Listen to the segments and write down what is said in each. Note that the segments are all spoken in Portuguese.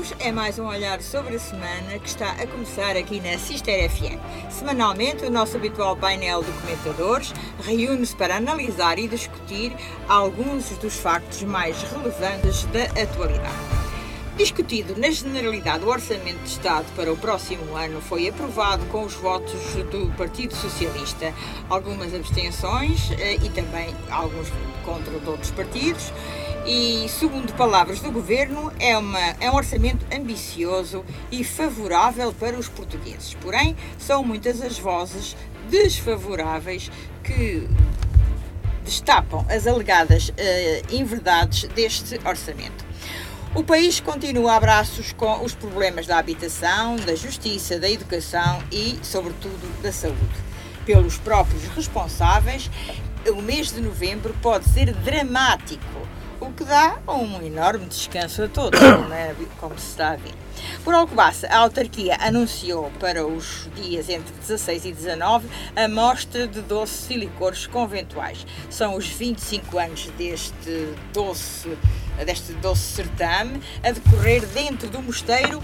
bem-vindos. É mais um olhar sobre a semana que está a começar aqui na Cister FM. Semanalmente, o nosso habitual painel de comentadores reúne-se para analisar e discutir alguns dos factos mais relevantes da atualidade. Discutido na generalidade, o Orçamento de Estado para o próximo ano foi aprovado com os votos do Partido Socialista, algumas abstenções eh, e também alguns contra de outros partidos. E, segundo palavras do Governo, é, uma, é um orçamento ambicioso e favorável para os portugueses. Porém, são muitas as vozes desfavoráveis que destapam as alegadas uh, inverdades deste orçamento. O país continua a braços com os problemas da habitação, da justiça, da educação e, sobretudo, da saúde. Pelos próprios responsáveis, o mês de novembro pode ser dramático, o que dá um enorme descanso a todos, é? como se está a ver. Por Alcobaça, a autarquia anunciou para os dias entre 16 e 19 a mostra de doces e licores conventuais. São os 25 anos deste doce deste doce certame, a decorrer dentro do mosteiro,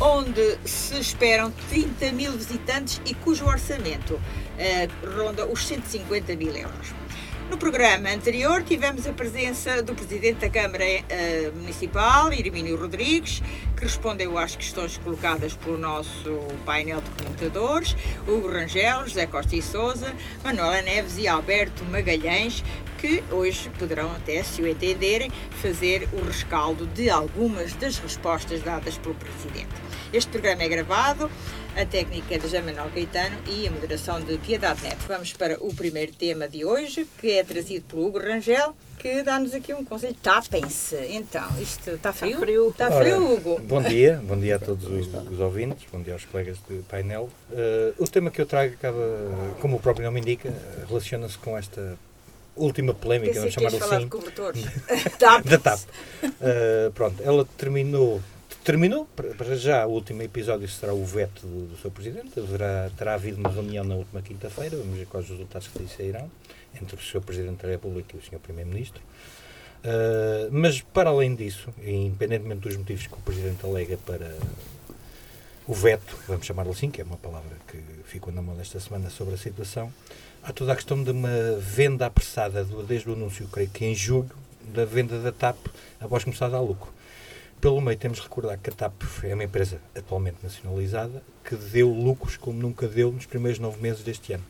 onde se esperam 30 mil visitantes e cujo orçamento eh, ronda os 150 mil euros. No programa anterior tivemos a presença do Presidente da Câmara uh, Municipal, Irmínio Rodrigues, que respondeu às questões colocadas pelo nosso painel de comentadores, Hugo Rangel, José Costa e Souza, Manuela Neves e Alberto Magalhães, que hoje poderão até, se o entenderem, fazer o rescaldo de algumas das respostas dadas pelo Presidente. Este programa é gravado, a técnica é de José Manuel Caetano e a moderação de Piedade Neto. Vamos para o primeiro tema de hoje, que é trazido pelo Hugo Rangel, que dá-nos aqui um conselho. Tapem-se. Então, isto está frio? Está frio, está frio Hugo. Bom dia, bom dia a todos os, os ouvintes, bom dia aos colegas de painel. Uh, o tema que eu trago acaba, como o próprio nome indica, relaciona-se com esta última polémica, vamos chamar assim. da TAP. Uh, pronto, ela terminou terminou, para já, o último episódio será o veto do, do seu presidente. Haverá, terá havido uma reunião na última quinta-feira, vamos ver quais os resultados que sairão, entre o seu presidente da República e o senhor primeiro-ministro. Uh, mas, para além disso, independentemente dos motivos que o presidente alega para o veto, vamos chamá-lo assim, que é uma palavra que ficou na mão desta semana sobre a situação, há toda a questão de uma venda apressada, desde o anúncio, creio que em julho, da venda da TAP após começar a dar lucro. Pelo meio, temos de recordar que a TAP é uma empresa atualmente nacionalizada que deu lucros como nunca deu nos primeiros nove meses deste ano.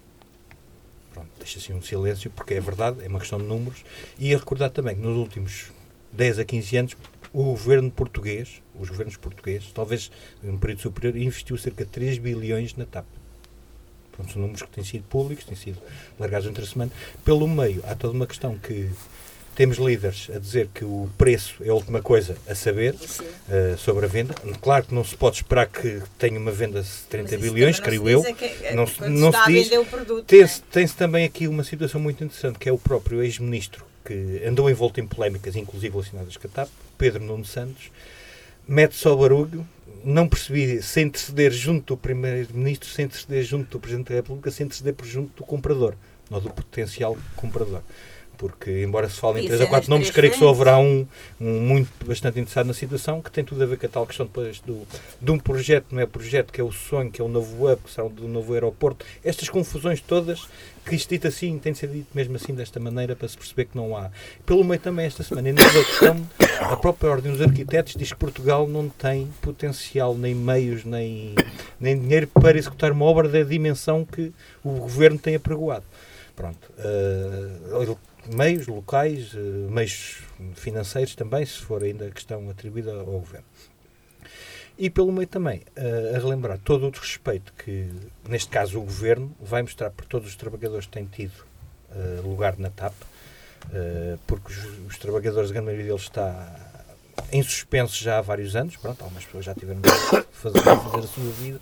Pronto, deixa assim um silêncio, porque é verdade, é uma questão de números. E a recordar também que nos últimos 10 a 15 anos, o governo português, os governos portugueses, talvez um período superior, investiu cerca de 3 bilhões na TAP. Pronto, são números que têm sido públicos, têm sido largados entre a semana. Pelo meio, há toda uma questão que temos líderes a dizer que o preço é a última coisa a saber uh, sobre a venda. Claro que não se pode esperar que tenha uma venda de 30 bilhões, creio eu. É é, não, se diz. Produto, tem-se tem também aqui uma situação muito interessante, que é o próprio ex-ministro, que andou envolto em polémicas, inclusive relacionadas com a TAP, Pedro Nuno Santos, mete só barulho, não percebi, sem interceder junto do Primeiro-Ministro, sem interceder junto do Presidente da República, sem interceder junto do comprador, ou do potencial comprador porque embora se fale em três ou quatro nomes, creio que só haverá um, um, muito bastante interessado na situação, que tem tudo a ver com a tal questão depois do, de um projeto, não é projeto, que é o sonho, que é o novo hub, que será do novo aeroporto, estas confusões todas, que isto dito assim, tem de ser dito mesmo assim, desta maneira, para se perceber que não há. Pelo meio também esta semana, ainda a questão, a própria Ordem dos Arquitetos diz que Portugal não tem potencial, nem meios, nem, nem dinheiro para executar uma obra da dimensão que o Governo tem apregoado. Pronto. Uh, meios locais, eh, meios financeiros também, se for ainda questão atribuída ao governo. E pelo meio também, uh, a relembrar todo o respeito que, neste caso, o governo vai mostrar por todos os trabalhadores que têm tido uh, lugar na TAP, porque os, trabalhadores, a grande maioria deles está em suspenso já há vários anos, pronto, algumas pessoas já tiveram de fazer, fazer a sua vida,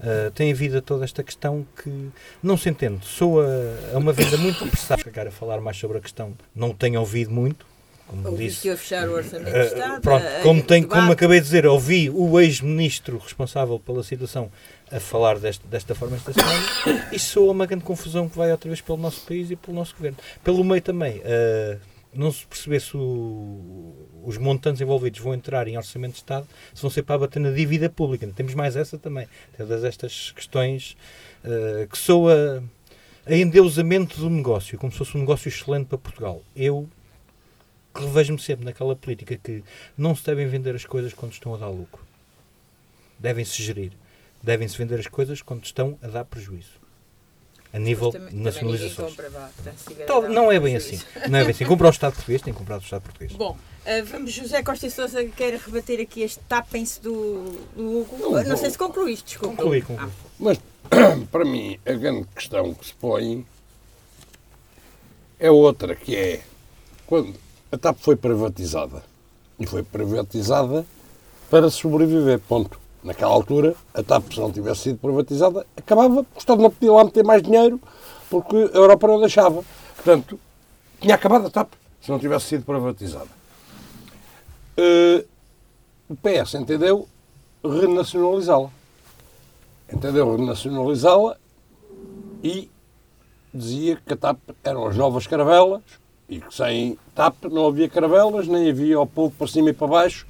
Uh, tem havido toda esta questão que não se entende. Soa a uma venda muito apressada. Chegar a falar mais sobre a questão, não tenho ouvido muito. Como ouvi disse, a fechar o orçamento uh, Estado. Pronto, como, tem, como acabei de dizer, ouvi o ex-ministro responsável pela situação a falar desta, desta forma esta semana e soa uma grande confusão que vai outra vez pelo nosso país e pelo nosso governo. Pelo meio também, uh, não se perceber se o, os montantes envolvidos vão entrar em orçamento de Estado, se vão ser para bater na dívida pública. Temos mais essa também. Todas estas questões uh, que soa a endeusamento do negócio, como se fosse um negócio excelente para Portugal. Eu revejo-me sempre naquela política que não se devem vender as coisas quando estão a dar lucro. Devem-se gerir. Devem-se vender as coisas quando estão a dar prejuízo a nível também, de nacionalizações. Compra, então, não é bem assim. Não é bem assim. Comprar o Estado português, tem que comprar o Estado português. Bom, uh, vamos, José Costa e Sousa quer rebater aqui este tapem-se do, do Hugo. Não, não sei se concluíste, desculpa. Concluí, concluí. Ah. Mas, para mim, a grande questão que se põe é outra, que é quando a TAP foi privatizada. E foi privatizada para sobreviver, ponto naquela altura, a TAP, se não tivesse sido privatizada, acabava, o Estado não podia lá meter mais dinheiro porque a Europa não deixava. Portanto, tinha acabado a TAP se não tivesse sido privatizada. Uh, o PS entendeu renacionalizá-la. Entendeu renacionalizá-la e dizia que a TAP eram as novas caravelas e que sem TAP não havia caravelas, nem havia o povo para cima e para baixo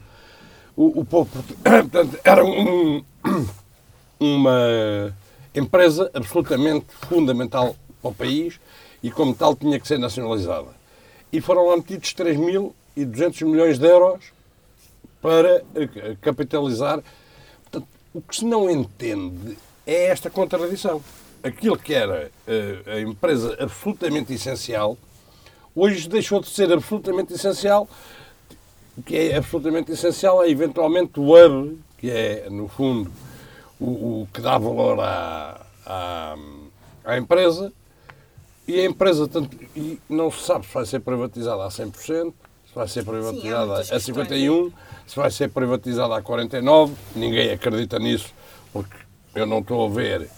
o, o povo. Portanto, era um, uma empresa absolutamente fundamental para o país e, como tal, tinha que ser nacionalizada. E foram lá metidos 3.200 milhões de euros para eh, capitalizar. Portanto, o que se não entende é esta contradição. Aquilo que era eh, a empresa absolutamente essencial, hoje deixou de ser absolutamente essencial o que é absolutamente essencial é, eventualmente, o hub, que é, no fundo, o, o que dá valor à, à, à, empresa. E a empresa tanto, e não se sabe se vai ser privatizada a 100%, se vai ser privatizada Sim, a 51%, se vai ser privatizada a 49%. Ninguém acredita nisso, porque eu não estou a ver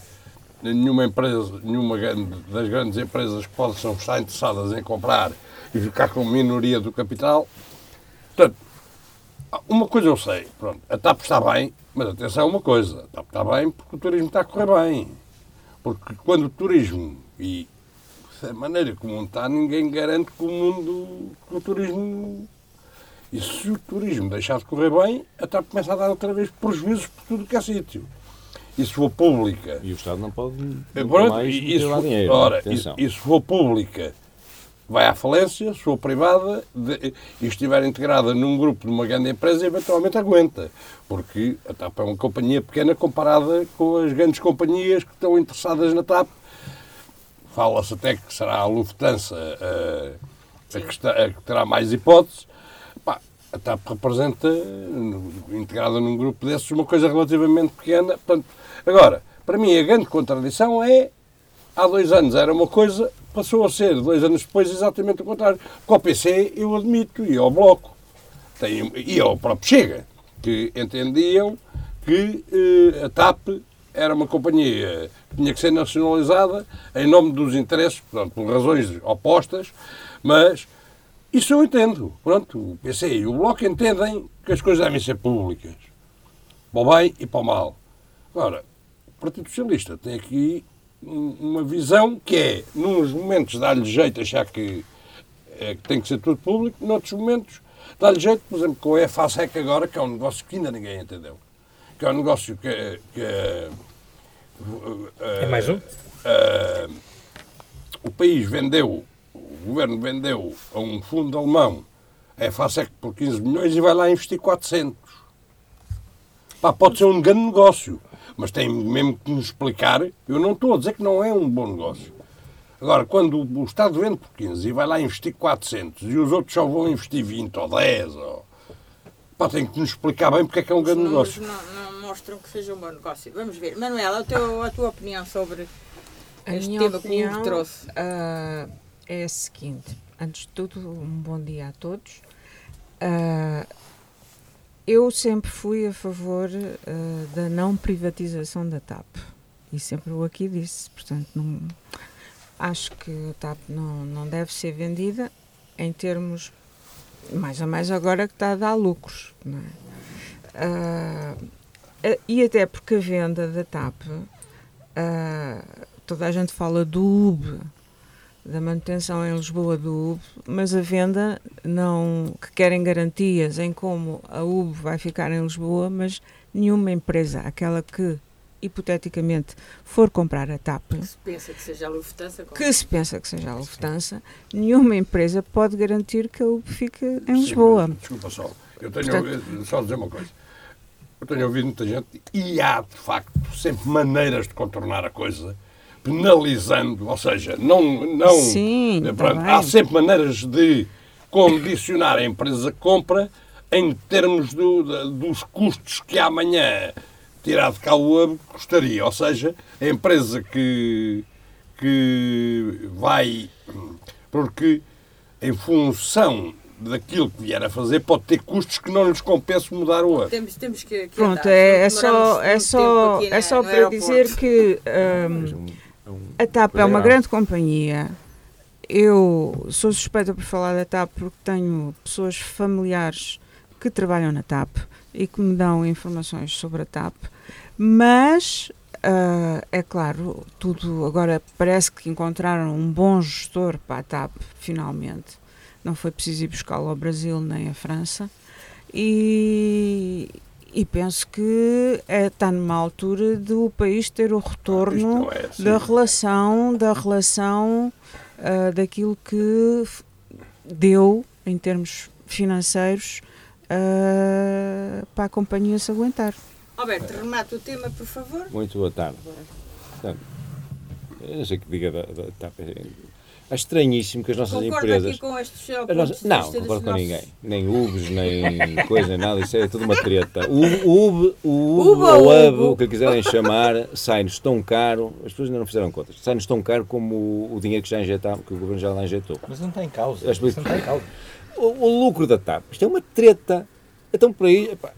nenhuma empresa, nenhuma das grandes empresas que possam estar interessadas em comprar e ficar com minoria do capital. Portanto, uma coisa eu sei, pronto, a TAP está bem, mas atenção a uma coisa, a TAP está bem porque o turismo está a correr bem. Porque quando o turismo e a maneira como está, ninguém garante que o mundo, que o turismo. E se o turismo deixar de correr bem, a TAP começa a dar outra vez prejuízos por tudo que é sítio. E se for pública. E o Estado não pode. Não pronto, mais for, dinheiro. Ora, e, e se for pública vai à falência, se for privada de, e estiver integrada num grupo de uma grande empresa, eventualmente aguenta. Porque a TAP é uma companhia pequena comparada com as grandes companhias que estão interessadas na TAP. Fala-se até que será a Lufthansa a, a, que, está, a que, terá mais hipóteses. Pá, a TAP representa, integrada num grupo desses, uma coisa relativamente pequena. Portanto, agora, para mim, a grande contradição é há dois anos era uma coisa, passou a ser, dois anos depois, exatamente o contrário. Com o PC, eu admito, e ao Bloco, e ao próprio Chega, que entendiam que eh, a TAP era uma companhia que tinha que ser nacionalizada em nome dos interesses, portanto, por razões opostas, mas isso eu entendo. Pronto, o PC e o Bloco entendem que as coisas devem ser públicas, para o bem e para o mal. Agora, o Partido Socialista tem aqui uma visão que é, nos momentos dá-lhe jeito achar que, é, que tem que ser tudo público, noutros momentos dá-lhe jeito, por exemplo, com a EFASEC agora, que é um negócio que ainda ninguém entendeu. Que é um negócio que, que é, é mais um? o país vendeu, o governo vendeu a um fundo alemão a EFASEC por 15 milhões e vai lá investir 400. Pá, pode ser um grande negócio mas tem mesmo que nos explicar. Eu não estou a dizer que não é um bom negócio. Agora, quando o Estado vende por 15 e vai lá investir 400 e os outros só vão investir 20 ou 10, ou... Pá, tem que nos explicar bem porque é que é um grande negócio. Não, não, mostram que seja um bom negócio. Vamos ver. Manuela, a, teu, a tua opinião sobre a este tema opinião, que o trouxe? Uh, é a seguinte. Antes de tudo, um bom dia a todos. Uh, eu sempre fui a favor uh, da não privatização da TAP. E sempre o aqui disse. Portanto, não, acho que a TAP não, não deve ser vendida em termos. Mais a mais agora que está a dar lucros. É? Uh, e até porque a venda da TAP, uh, toda a gente fala do UB, da manutenção em Lisboa do UB, mas a venda não que querem garantias em como a UB vai ficar em Lisboa, mas nenhuma empresa, aquela que hipoteticamente for comprar a TAP, Que se pensa que seja a Lufthansa. como- que se pensa que seja a Lufthansa, nenhuma empresa pode garantir que a UB fique em Lisboa. Sim, Desculpa só. Eu tenho Portanto- ouvido, só dizer uma coisa. Eu tenho ouvido muita gente e há, de facto, sempre maneiras de contornar a coisa, penalizando, ou seja, não. não Sim, eh, tá pronto, há sempre maneiras de condicionar a empresa que compra em termos do- dos custos que amanhã tirar de cá o hub custaria. Ou seja, a empresa que, que vai. Porque em função daquilo que vier a fazer, pode ter custos que não lhes compense mudar o hub. Temos, temos que, que Pronto, andar, é, é só, é só, é só para aeroporto. dizer que hum, a TAP é uma grande companhia. Eu sou suspeita por falar da TAP porque tenho pessoas familiares que trabalham na TAP e que me dão informações sobre a TAP, mas ah, é claro, tudo agora parece que encontraram um bom gestor para a TAP, finalmente. Não foi preciso ir buscá-lo ao Brasil nem à França. E, e penso que é, está numa altura do país ter o Isto retorno é assim. da relação, da relação ah, daquilo que deu em termos financeiros ah, para a companhia se aguentar. Alberto, remata o tema, por favor. Muito boa tarde. Portanto, eu não sei que diga da, da TAP. É estranhíssimo que as nossas Concorda empresas. aqui com estes as de não, dos concordo com nossos- ninguém. Nem UBs, nem coisa, nem nada. Isso é tudo uma treta. O UB, o UB, o UB o que lhe quiserem chamar, sai-nos tão caro. As pessoas ainda não fizeram contas. Sai-nos tão caro como o, o dinheiro que já injetamos, que o governo já lá injetou. Mas não está em causa. Isso não está em causa. O, o lucro da TAP, isto é uma treta. Então, por aí, epá,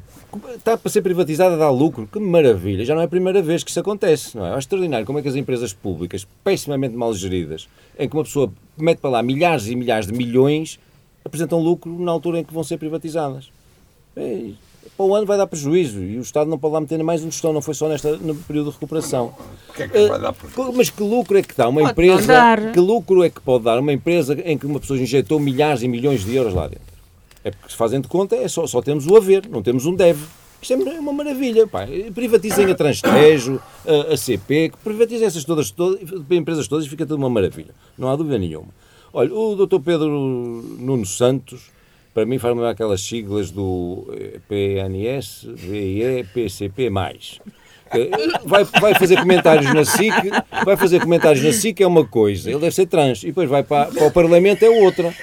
está para ser privatizada, dá lucro, que maravilha. Já não é a primeira vez que isso acontece, não é? É extraordinário como é que as empresas públicas, pessimamente mal geridas, em que uma pessoa mete para lá milhares e milhares de milhões, apresentam lucro na altura em que vão ser privatizadas. É, para o ano vai dar prejuízo e o Estado não pode lá meter mais um gestão, não foi só nesta, no período de recuperação. Que é que vai dar por Co- Mas que lucro é que dá uma Pode empresa? dar. Que lucro é que pode dar uma empresa em que uma pessoa injetou milhares e milhões de euros lá dentro? É porque de conta, é só, só temos o haver, não temos um deve. Isto é uma maravilha. Pá. Privatizem a Transtejo, a, a CP, que privatizem essas todas, todas, empresas todas e fica tudo uma maravilha. Não há dúvida nenhuma. Olha, o Dr. Pedro Nuno Santos, para mim faz-me aquelas siglas do eh, PNS, VIE, PCP+. Que Vai, vai fazer comentários na SIC, vai fazer comentários na SIC é uma coisa, ele deve ser trans, e depois vai para, para o Parlamento é outra.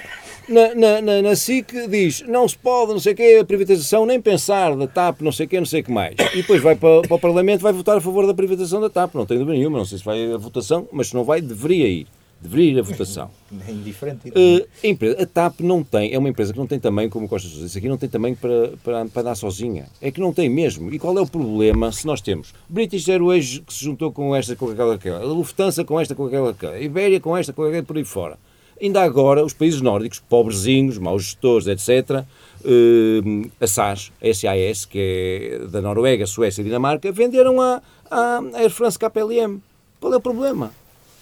Na, na, na, na SIC diz, não se pode, não sei o quê, a privatização, nem pensar da TAP, não sei o quê, não sei o que mais. E depois vai para, para o Parlamento, vai votar a favor da privatização da TAP, não tenho dúvida nenhuma, não sei se vai a votação, mas se não vai, deveria ir. Deveria ir a votação. É indiferente. Uh, a, empresa, a TAP não tem, é uma empresa que não tem tamanho, como o Costa Sousa disse aqui, não tem tamanho para, para, para dar sozinha. É que não tem mesmo. E qual é o problema se nós temos British Airways que se juntou com esta, com aquela, aquela, a Lufthansa com esta, com aquela, aquela, a Ibéria com esta, com aquela, por aí fora. Ainda agora, os países nórdicos, pobrezinhos, maus gestores, etc., uh, a SAS, a SAS, que é da Noruega, Suécia e Dinamarca, venderam a, a Air France KPLM. Qual é o problema?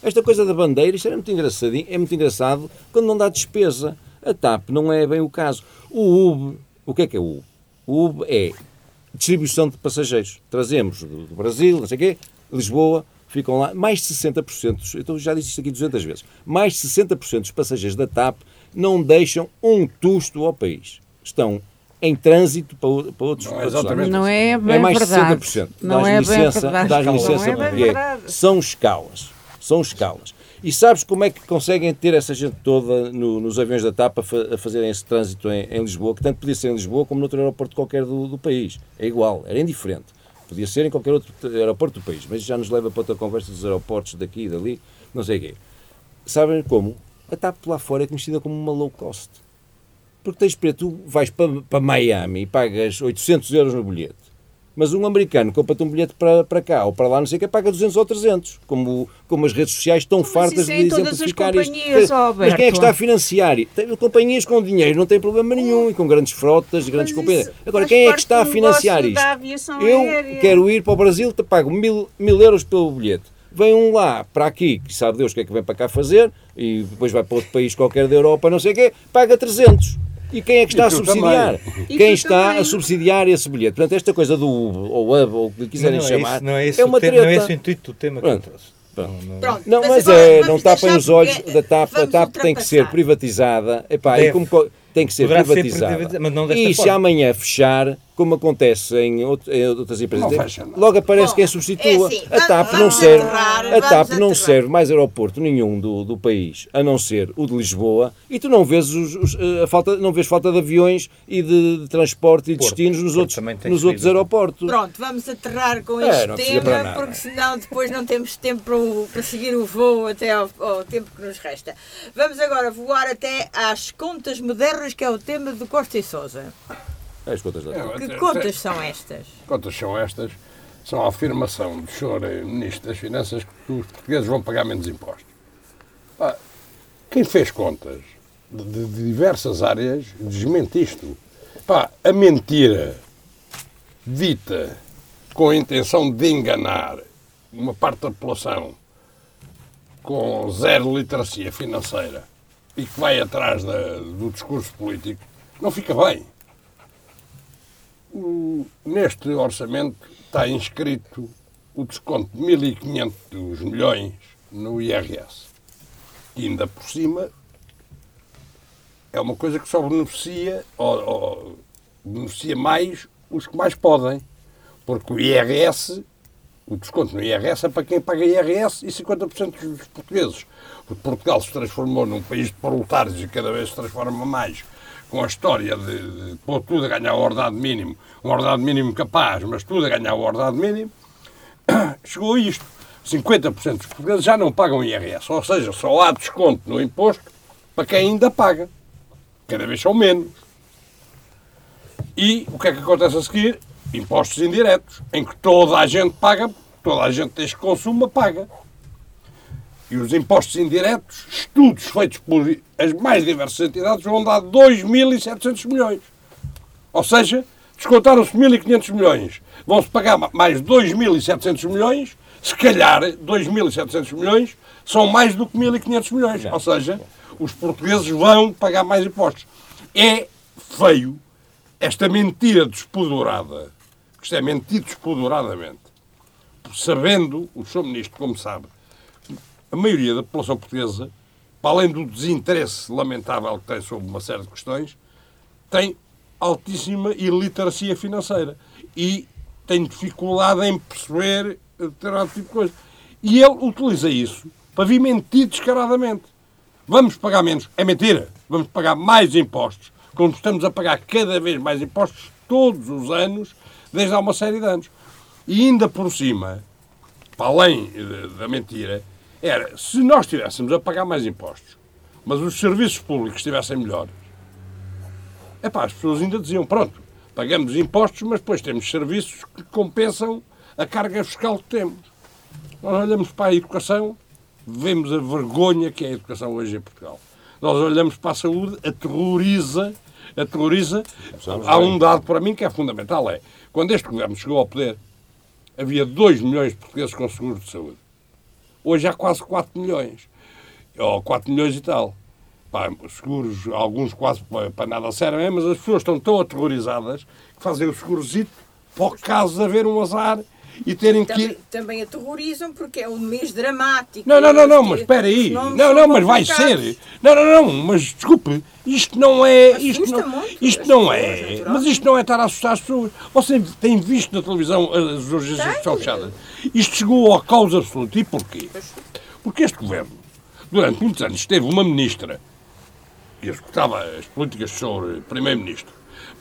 Esta coisa da bandeira, isto muito, engraçadinho, é muito engraçado quando não dá despesa. A TAP não é bem o caso. O UB, o que é que é o UB? O UB é distribuição de passageiros. Trazemos do Brasil, não sei o quê, Lisboa, ficam lá, mais de 60%, então já disse isto aqui 200 vezes, mais de 60% dos passageiros da TAP não deixam um tusto ao país. Estão em trânsito para, para outros, Não é exatamente Não é bem É mais de verdade. 60%. Não Dás é bem licença, verdade. dás Não licença é bem porque verdade. são escalas. São escalas. E sabes como é que conseguem ter essa gente toda no- nos aviões da TAP a, fa- a fazerem esse trânsito em, em Lisboa, que tanto podia ser em Lisboa como noutro aeroporto qualquer do, do país. É igual, era indiferente. Podia ser em qualquer outro aeroporto do país, mas já nos leva para outra conversa dos aeroportos daqui e dali, não sei o quê. Sabem como? A TAP lá fora é conhecida como uma low cost. Porque tens para tu vais para, para Miami e pagas 800 euros no bilhete. Mas um americano compra-te um bilhete para, para cá ou para lá, não sei o que, paga 200 ou 300. Como, como as redes sociais estão fartas é de em todas as exemplificar isto. ó, Mas quem é que está a financiar? Tem companhias com dinheiro, não tem problema nenhum, e com grandes frotas, grandes companhias. Agora, quem é que está a financiar isto? Eu aérea. quero ir para o Brasil, te pago mil, mil euros pelo bilhete. Vem um lá para aqui, que sabe Deus o que é que vem para cá fazer, e depois vai para outro país qualquer da Europa, não sei o quê, paga 300. E quem é que está E a subsidiar? E Quem está também. a subsidiar esse bilhete? Portanto, esta coisa do Uber, ou Hub, ou o que quiserem não, chamar, é, isso, não é, esse é uma o tema, não é treta. esse o intuito do tema que eu trouxe. Pronto. Não, não- Pronto, Não, mas agora é, não tapem os olhos da TAP. A TAP tem que ser privatizada. Epá, e Deve. como co- tem que ser Poderá ser privatizada. mas não desta e se forma. amanhã fechar, como acontece em, out- em outras empresas, Não fecha, não. logo aparece Bom, quem substitua. é assim, a TAP não serve, aterrar, a vamos TAP não serve mais aeroporto nenhum do, do país, a não ser o de Lisboa, e tu não vês, os, os- a falta, não vês falta de aviões e de, de transporte e Porto. destinos nos outros, nos outros subido. aeroportos. Pronto, vamos aterrar com É, este tema, porque senão depois não temos tempo para, o- para seguir o voo até ao, ao tempo que nos resta. Vamos agora voar até às contas modernas, que é o tema do Costa e Sousa. É as contas da TAP. Que contas são estas? Contas são estas? São a afirmação do Sr. Ministro das Finanças que os portugueses vão pagar menos impostos. Pá, quem fez contas de, de diversas áreas desmente isto. Pá, a mentira dita com a intenção de enganar uma parte da população com zero literacia financeira e que vai atrás da- do discurso político, não fica bem. O- neste orçamento está inscrito o desconto de 1.500 milhões no IRS. E ainda por cima é uma coisa que só beneficia, ou, ou beneficia mais os que mais podem. Porque o IRS, o desconto no IRS é para quem paga IRS e 50% dos portugueses. Portugal se transformou num país de proletários e cada vez se transforma mais com a história de, de pôr tudo a ganhar o ordenado mínimo, um ordenado mínimo capaz, mas tudo a ganhar o ordenado mínimo, chegou a isto. 50% dos portugueses já não pagam IRS, ou seja, só há desconto no imposto para quem ainda paga. Cada vez são menos. E o que é que acontece a seguir? Impostos indiretos, em que toda a gente paga, toda a gente desde que consuma paga. E os impostos indiretos, estudos feitos por as mais diversas entidades, vão dar 2.700 milhões. Ou seja, descontaram-se 1.500 milhões. Vão-se pagar ma- mais 2.700 milhões. Se calhar, 2.700 milhões são mais do que 1.500 milhões. Ou seja, os portugueses vão pagar mais impostos. É feio esta mentira despudorada, que isto é mentido despodoradamente, sabendo, o Sr. Ministro, como sabe, a maioria da população portuguesa, para além do desinteresse lamentável que tem sobre uma série de questões, tem altíssima iliteracia financeira e tem dificuldade em perceber determinado tipo de coisa. E ele utiliza isso para vir mentir descaradamente. Vamos pagar menos. É mentira. Vamos pagar mais impostos. Como estamos a pagar cada vez mais impostos todos os anos, desde há uma série de anos. E ainda por cima, para além da mentira, era se nós estivéssemos a pagar mais impostos, mas os serviços públicos estivessem melhores, epá, as pessoas ainda diziam, pronto, pagamos impostos, mas depois temos serviços que compensam a carga fiscal que temos. Nós olhamos para a educação, vemos a vergonha que é a educação hoje em Portugal. Nós olhamos para a saúde, aterroriza, aterroriza. Há um dado para mim que é fundamental, é, quando este governo chegou ao poder, havia 2 milhões de portugueses com seguro de saúde. Hoje há quase 4 milhões. Ou 4 milhões e tal. Pá, os seguros, alguns quase para, nada servem, mas as pessoas estão tão aterrorizadas que fazem o segurozito para o caso de haver um azar e terem que Também, ir. também aterrorizam porque é um mês dramático. Não, não, não, não, mas espera aí. Não, não, mas vai ser. Não, não, não, mas desculpe. Isto não é. Isto não, isto não é. Mas isto não é estar a assustar as pessoas. Você tem visto na televisão as urgências que fechadas. Isto chegou ao caos absoluto. E porquê? Porque este governo, durante muitos anos, teve uma ministra que executava as políticas sobre primeiro-ministro,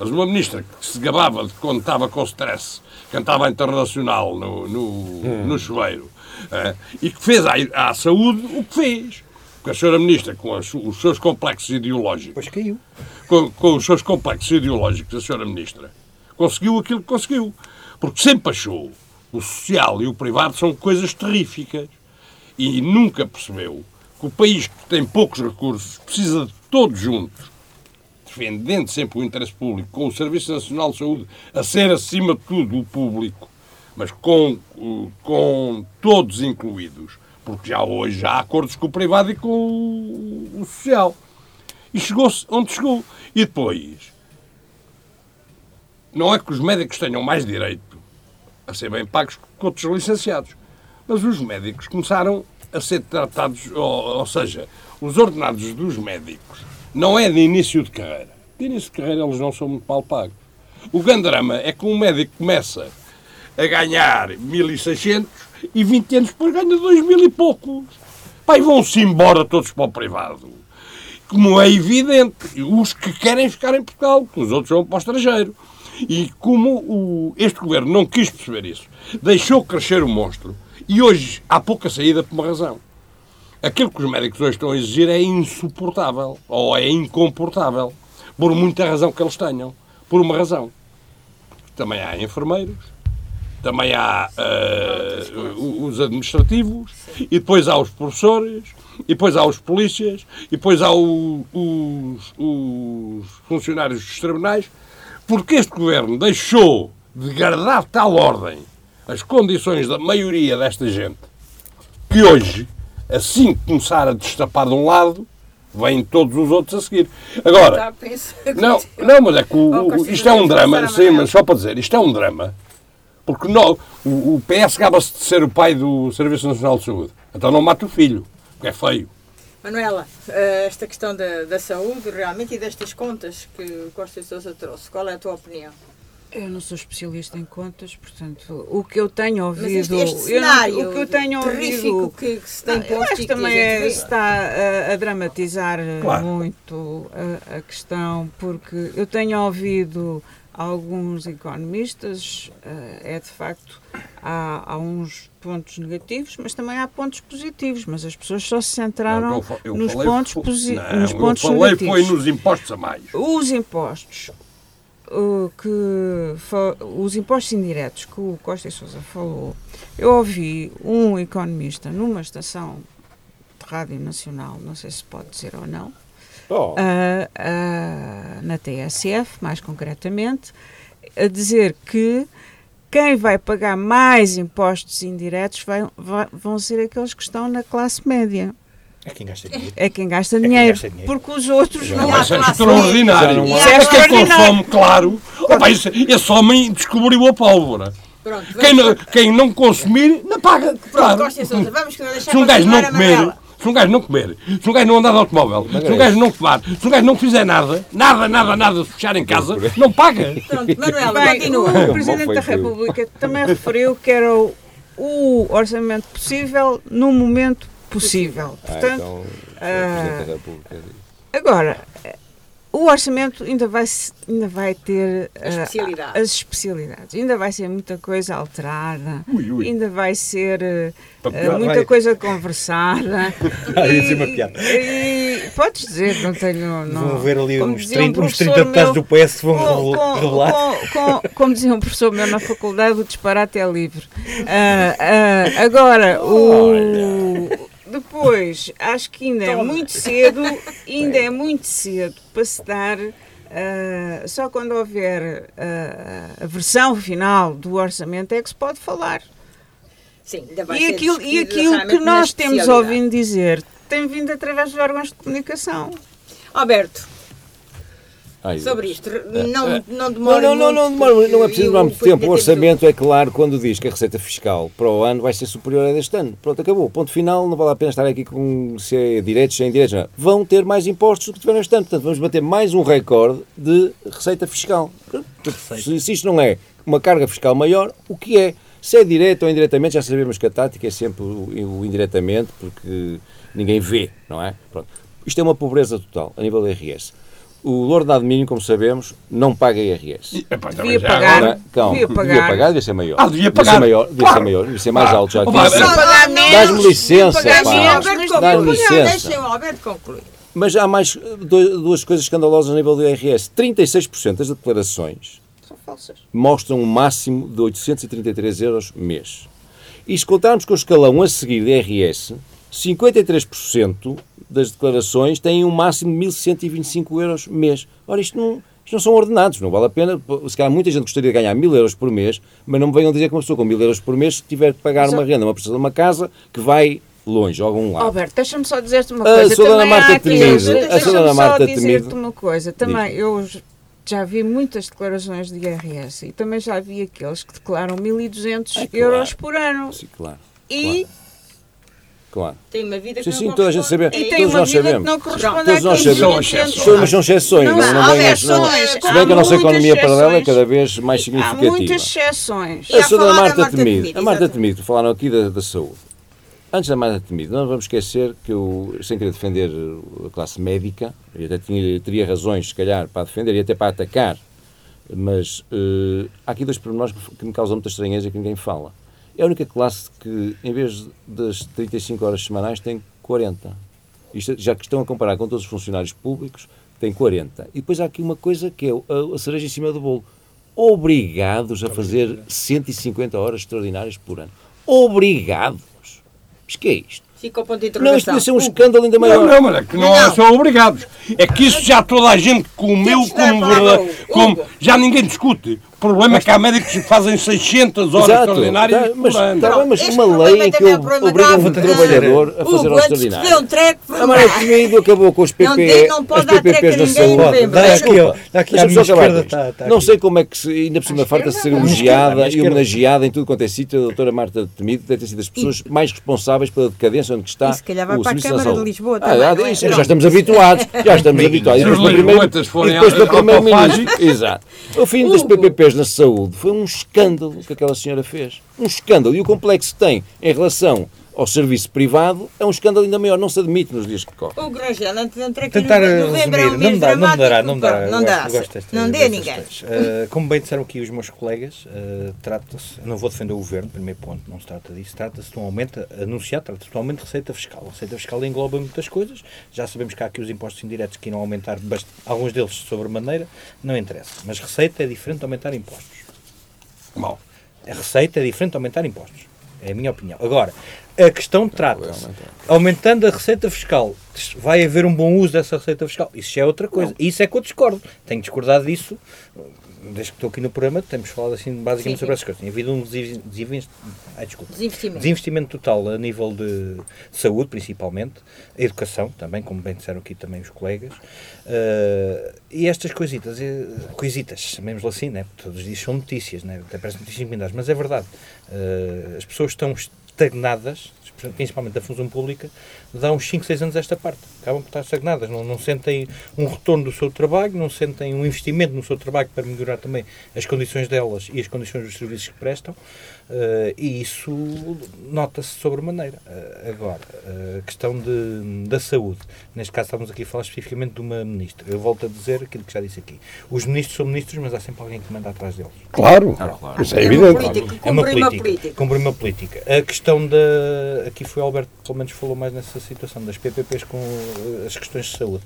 mas uma ministra que se gabava de quando estava com stress, cantava internacional no, no, no chuveiro, eh, e que fez à, à saúde o que fez. Porque a senhora ministra, com as- os seus complexos ideológicos, Depois caiu. com, com os seus complexos ideológicos, a senhora Ministra, conseguiu aquilo que conseguiu. Porque sempre achou o social e o privado são coisas terríficas. E nunca percebeu que o país que tem poucos recursos precisa de todos juntos, defendendo sempre o interesse público, com o Serviço Nacional de Saúde a ser, acima de tudo, o público, mas com, com todos incluídos, porque já hoje há acordos com o privado e com o social. E chegou-se onde chegou. E depois, não é que os médicos tenham mais direito a ser bem pagos que outros licenciados, mas os médicos começaram a ser tratados, ou, ou seja, os ordenados dos médicos não é de início de carreira. De início de carreira eles não são muito mal pagos. O grande drama é que um médico começa a ganhar 1.600 e 20 anos depois ganha 2.000 e poucos. Pai, vão-se embora todos para o privado. Como é evidente, os que querem ficar em Portugal, os outros vão para o estrangeiro. E como o, este governo não quis perceber isso, deixou crescer o monstro, e hoje há pouca saída por uma razão. Aquilo que os médicos hoje estão a exigir é insuportável, ou é incomportável, por muita razão que eles tenham. Por uma razão. Também há enfermeiros, também há uh, os administrativos, e depois há os professores, e depois há os polícias, e depois há o, os, os funcionários dos tribunais, porque este governo deixou de guardar tal ordem as condições da maioria desta gente, que hoje, assim que começar a destapar de um lado, vêm todos os outros a seguir. Agora, não, não, mas é que o, o, isto é um drama, sim, mas só para dizer, isto é um drama, porque não, o, o PS acaba-se de ser o pai do Serviço Nacional de Saúde. Então não mata o filho, porque é feio. Manuela, eh, esta questão da, da saúde realmente e destas contas que o Costa Sousa trouxe, qual é a tua opinião? Eu não sou especialista em contas, portanto, o que eu tenho ouvido. Mas este, este cenário eu, o que eu tenho ouvido. Que, que se tem não, posto. Acho também é, está a, a, dramatizar claro. muito a, a, questão, porque eu tenho ouvido alguns economistas, uh, é de facto, há, há uns pontos negativos, mas também há pontos positivos, mas as pessoas só se centraram não, eu, eu nos, falei, pontos, posi não, nos pontos eu falei foi nos impostos a mais. Os impostos que os impostos indiretos que o Costa e Sousa falou, eu ouvi um economista numa estação de rádio nacional, não sei se pode dizer ou não, oh. uh, uh, na TSF, mais concretamente, a dizer que quem vai pagar mais impostos indiretos vai, vai, vão ser aqueles que estão na classe média. É quem gasta dinheiro. É quem gasta, é dinheiro, quem gasta dinheiro, Porque os outros não, não há. Isso é extraordinário. Isso é, é que consome, claro. Opa, esse, esse homem descobriu a pólvora. Pronto, quem, não, quem não consumir, não paga. Claro. Pronto, Sousa, vamos deixar se um gajo não comer, se um gajo não comer, se um gajo não andar de automóvel, se um gajo não fumar, se um gajo não fizer nada, nada, nada, nada, se fechar em casa, não paga. Pronto, Manuela, Bem, continua. O Presidente da República também referiu que era o, o orçamento possível no momento possível. Ah, Portanto, então, uh, agora, o orçamento ainda vai, ainda vai ter uh, as especialidades. Ainda vai ser muita coisa alterada. Ui, ui. Ainda vai ser uh, muita vai. coisa conversada. ah, e, uma piada. E, podes dizer, não tenho. Não, vão ver ali uns 30, um uns 30 deputados do PS que vão com, revelar. Com, com, como dizia um professor meu na faculdade, o disparate é livre. Uh, agora, o depois, acho que ainda é muito cedo, ainda é muito cedo para se dar. Uh, só quando houver uh, a versão final do orçamento é que se pode falar. Sim, ainda vai e ser aquilo, e aquilo que nós temos ouvido dizer tem vindo através dos órgãos de comunicação. Alberto, Ai, sobre isto. Não, é. não demora não, não, não, não, demora, não é preciso demorar muito tempo. O orçamento é claro quando diz que a receita fiscal para o ano vai ser superior a deste ano. Pronto, acabou. Ponto final, não vale a pena estar aqui com se é direitos, se é indiretos. Não. Vão ter mais impostos do que tiveram este ano. Portanto, vamos bater mais um recorde de receita fiscal. Se, se isto não é uma carga fiscal maior, o que é? Se é direto ou indiretamente, já sabemos que a tática é sempre o, indiretamente, porque ninguém vê, não é? Pronto. Isto é uma pobreza total a nível da RS. O ordenado mínimo, como sabemos, não paga IRS. Epá, devia, pagar, agora, calma, devia pagar. Devia pagar, devia ser maior. Ah, devia pagar. Devia ser maior, devia claro. ser, maior, devia ser mais claro. alto já. Dás-me licença, pá. Dás-me licença. Mas há mais duas coisas escandalosas a nível do IRS. 36% das declarações mostram um máximo de 833 euros mês. E se contarmos com o escalão a seguir de IRS, 53% das declarações têm um máximo de 1.125 euros mês. Ora, isto não, Isto não são ordenados, não vale a pena. Se calhar muita gente gostaria de ganhar mil euros por mês, mas não me venham dizer que uma pessoa com mil euros por mês tiver que pagar uma renda, uma prestação de uma casa que vai longe, a algum lado. Alberto, deixa-me só dizer-te uma A coisa. sua dona Também Marta Temido, a dona só Marta dizer-te Temido. uma coisa. Também eu já vi muitas declarações de IRS e também já vi aqueles que declaram 1.200 Ah, claro. euros por ano. Sim, claro. E, Claro. Tem uma vida que Sim, não sim, toda a gente corresponde. sabe. e tem Todos uma nós vida sabemos. que não corresponde Todos nós sabemos. 1.200 São, mas são exceções, Não, não, há- não há. Não, exceções. se Há bem que a nossa economia paralela é cada vez mais Há significativa. muitas exceções. A senhora da Marta Temido. A Marta. Temido, falaram aqui da, da saúde. Antes da Marta Temido, não vamos esquecer que eu, sem querer defender a classe médica, e até tinha, teria razões, se calhar, para defender e até para atacar, mas eh, há aqui dois pormenores que, que me causam muita estranheza e que ninguém fala. É a única classe que, em vez das 35 horas semanais, tem 40. Isto, já que estão a comparar com todos os funcionários públicos, tem 40. E depois há aqui uma coisa que é a, a cereja em cima do bolo. Obrigados a fazer 150 horas extraordinárias por ano. Obrigados. Mas que é isto? Fica ao ponto de Não, isto podia ser um escândalo ainda Não, maior. não, mas é que não, Não, não. são obrigados. É que isso já toda a gente comeu como verdade. Como, já ninguém discute. O problema é que há médicos que fazem 600 horas Exato. extraordinárias Tá, mas, por ano. tá mas Este uma lei que é obriga um trabalhador a fazer horas extraordinárias. um treco, A Maria Temido acabou com os Não não pode as PPPs a na ninguém em saúde. Dá aqui, ó, dá aqui à minha esquerda. Tá, tá não sei como é que, se, ainda por cima, farta-se de ser elogiada e homenageada em tudo quanto é sítio. A doutora Marta Temido deve ter sido das pessoas mais responsáveis pela decadência onde está E se calhar vai o para a Câmara de Lisboa Ah, também, ah, não é? já estamos habituados. Já estamos habituados. E Se depois os para autofágicos- primeiro-ministro. Exato. O fim das PPPs na saúde foi um escândalo que aquela senhora fez. Um escândalo. E o complexo tem em relação ao serviço privado é um escândalo ainda maior. Não se admite nos dias que correm. O Grangel, antes de entrar aqui Tentar no eh, novembro, é um resumir, mês não dá, não dará, não dará. Não dá. Não dê ninguém. Eh, como bem disseram aqui os meus colegas, eh, trata-se, não vou defender o governo, primeiro ponto, não se trata disso, trata-se de um aumento, anunciado, trata-se de um aumento de receita fiscal. A receita fiscal engloba muitas coisas, já sabemos que há aqui os impostos indiretos que irão aumentar, bast- alguns deles sobremaneira, não interessa. Mas receita é diferente de aumentar impostos. Mal. A receita é diferente de aumentar impostos. É a minha opinião. Agora, a questão trata-se. Aumentando a receita fiscal, vai haver um bom uso dessa receita fiscal. Isso já é outra coisa. Isso é que eu discordo. Tenho discordado disso. Desde que estou aqui no programa, temos falado assim basicamente Sim, sobre essas coisas. Tem havido um. Desinvestimento. desinvestimento total a nível de saúde, principalmente, a educação também, como bem disseram aqui também os colegas, Eh, e estas coisitas, eh, coisitas, chamemos-lhe assim, né? todos os dias são notícias, né? até parece notícias incomendadas, mas é verdade. Eh, as pessoas estão estagnadas, principalmente da função pública, de há uns 5, 6 anos esta parte. Acabam por estar estagnadas, não, não sentem um retorno do seu trabalho, não sentem um investimento no seu trabalho para melhorar também as condições delas e as condições dos serviços que prestam, eh, e isso nota-se sobremaneira. Eh, agora, eh, a questão de, da saúde, neste caso estávamos aqui a falar especificamente de uma ministra. Eu volto a dizer aquilo que já disse aqui. Os ministros são ministros, mas há sempre alguém que manda atrás deles. Claro, claro. isso é É uma evidente. política. É uma política. política. Cumprir uma política. A questão da. Aqui foi o Alberto que pelo menos falou mais nessa situação, das PPPs com eh, as questões de saúde.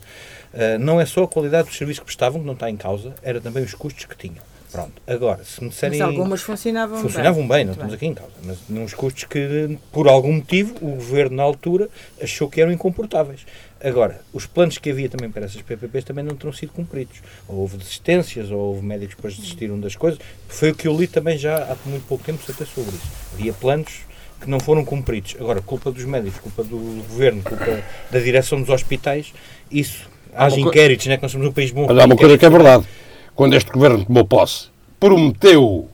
Eh, não é só a qualidade dos serviços que prestavam, que não está em causa, era também os custos que tinham. Pronto. Agora, se me disserem. Mas algumas funcionavam Funcionavam bem, não Muito estamos aqui em causa, mas uns custos que, por algum motivo, o governo na altura achou que eram incomportáveis. Agora, os planos que havia também para essas PPPs também não terão sido cumpridos. Ou houve desistências, ou houve médicos que depois desistiram das coisas. Foi o que eu li também já há muito pouco tempo até sobre isso. Havia planos que não foram cumpridos. Agora, culpa dos médicos, culpa do governo, culpa da direção dos hospitais, isso. Há co- inquéritos, não é que nós somos um país bom. Mas há uma coisa que é verdade. Quando este governo tomou posse, prometeu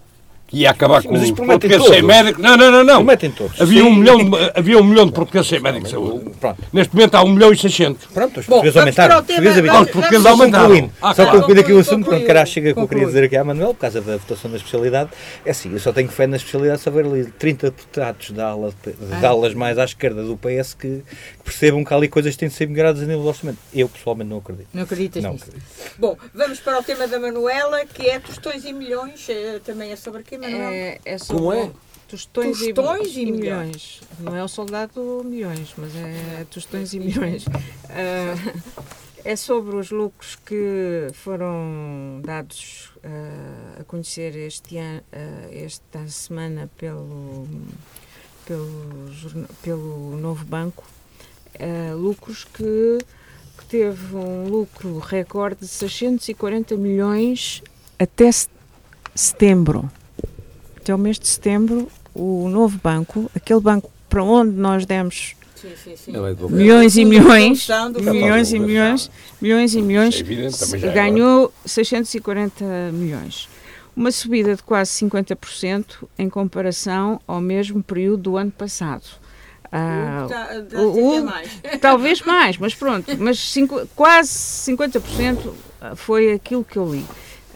que ia acabar Sim, com mas os portugueses sem todos. médico. Não, não, não. não. Prometem todos. Havia um, milhão de, havia um milhão de portugueses sem médico de saúde. Pronto. Neste momento há um milhão e seiscentos. Pronto, os portugueses aumentaram. Os portugueses aumentaram. Os portugueses Só aumentaram. concluindo, Ah, só concluindo aqui o assunto, pronto, caralho, chega que eu queria dizer aqui à Manuel, por causa da votação da especialidade. É assim, eu só tenho fé na especialidade se houver ali 30 deputados da ala, de alas mais à esquerda do PS que, que percebam que há ali coisas que têm de ser melhoradas a nível do orçamento. Eu, pessoalmente, não acredito. Não acreditas Não nisso? acredito. Bom, vamos para o tema da Manuela, que é tostões e milhões. eh, Também é sobre aqui, Manuela? É, é sobre Como é? Tostões, e- Tostões e e, milhões. milhões. Não é o soldado milhões, mas é tostões e milhões. Ah, é sobre os lucros que foram dados ah, a conhecer este ano, ah, esta semana pelo, pelo, pelo novo banco. Lucros que que teve um lucro recorde de 640 milhões até setembro. Até o mês de setembro, o novo banco, aquele banco para onde nós demos Sim, sim, sim. É milhões e milhões, milhões e Fundo. milhões, milhões e milhões, É evidente, é ganhou 640 milhões. Uma subida de quase 50% em comparação ao mesmo período do ano passado. Ah, o- o- mais. Talvez mais, mas pronto, mas cinco- quase 50% foi aquilo que eu li.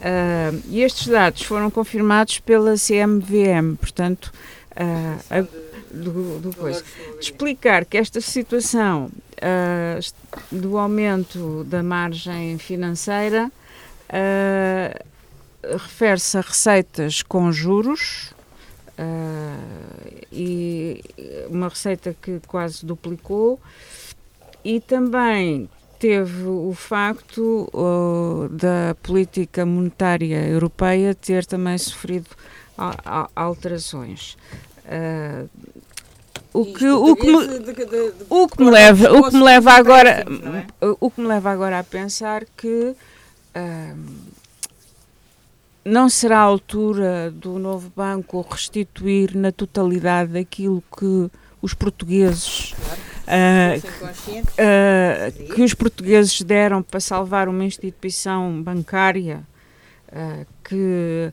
Ah, e estes dados foram confirmados pela CMVM, portanto, ah, a- do, do coisa. Explicar que esta situação est- do aumento da margem financeira refere-se a receitas com juros e uma receita que quase duplicou e também teve o facto oh, da política monetária europeia ter também sofrido a- a- alterações. Ah, o que, o que me, De- de- de- o que me leva, o que me leva agora, é? o que me leva agora a pensar que ahm, não será a altura do novo banco restituir na totalidade aquilo que os portugueses ah, ah, que os portugueses deram para salvar uma instituição bancária ah, que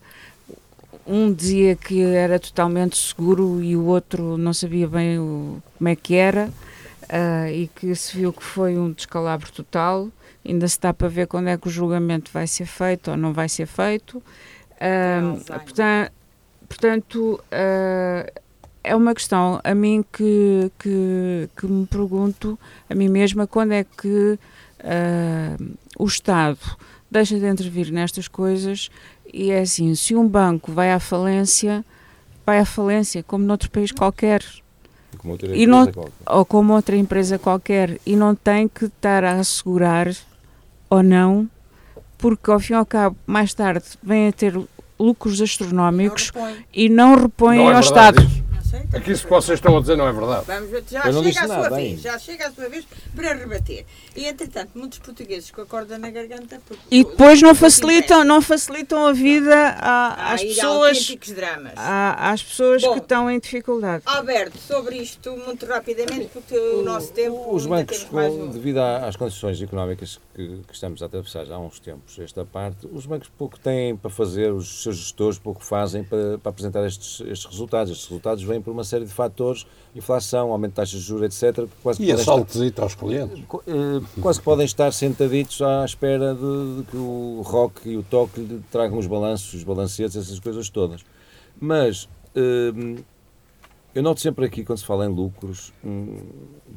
um dizia que era totalmente seguro e o outro não sabia bem o- como é que era ah, e que se viu que foi um descalabro total. Ainda se está para ver quando é que o julgamento vai ser feito ou não vai ser feito. Ah, Alzheimer. portan- portanto, ah, é uma questão a mim que, que, que me pergunto a mim mesma quando é que ah, o Estado deixa de intervir nestas coisas e é assim, se um banco vai à falência, vai à falência, como noutro país qualquer, Como outra E não- qualquer. ou como outra empresa qualquer, e não tem que estar a assegurar ou não, porque ao fim e ao cabo, mais tarde, vêm a ter lucros astronómicos Não e não repõem Não é ao Estado. isso. Sei, tá Aqui isso que vocês estão a dizer não é verdade. Vamos ver, já chega a sua nada vez, ainda. já chega a sua vez para rebater. E entretanto, muitos portugueses com a corda na garganta. porque- E depois não facilitam, acontece. não facilitam a vida a- às pessoas, a- às pessoas Bom. que estão em dificuldade. Alberto, sobre isto muito rapidamente, porque o nosso tempo. Os bancos, com- um. devido à- às condições económicas que, que estamos a atravessar já há uns tempos, esta parte, os bancos pouco têm para fazer, os seus gestores pouco fazem para, para apresentar estes, estes resultados. Estes resultados vêm por uma série de fatores, inflação, aumento de taxas de juros, etc., quase E podem estar- aos clientes. Eh, quase que podem estar sentaditos à espera de, de que o rock e o toque lhe tragam os balanços, os balancetes, essas coisas todas. Mas eh, eu noto sempre aqui, quando se fala em lucros, hum,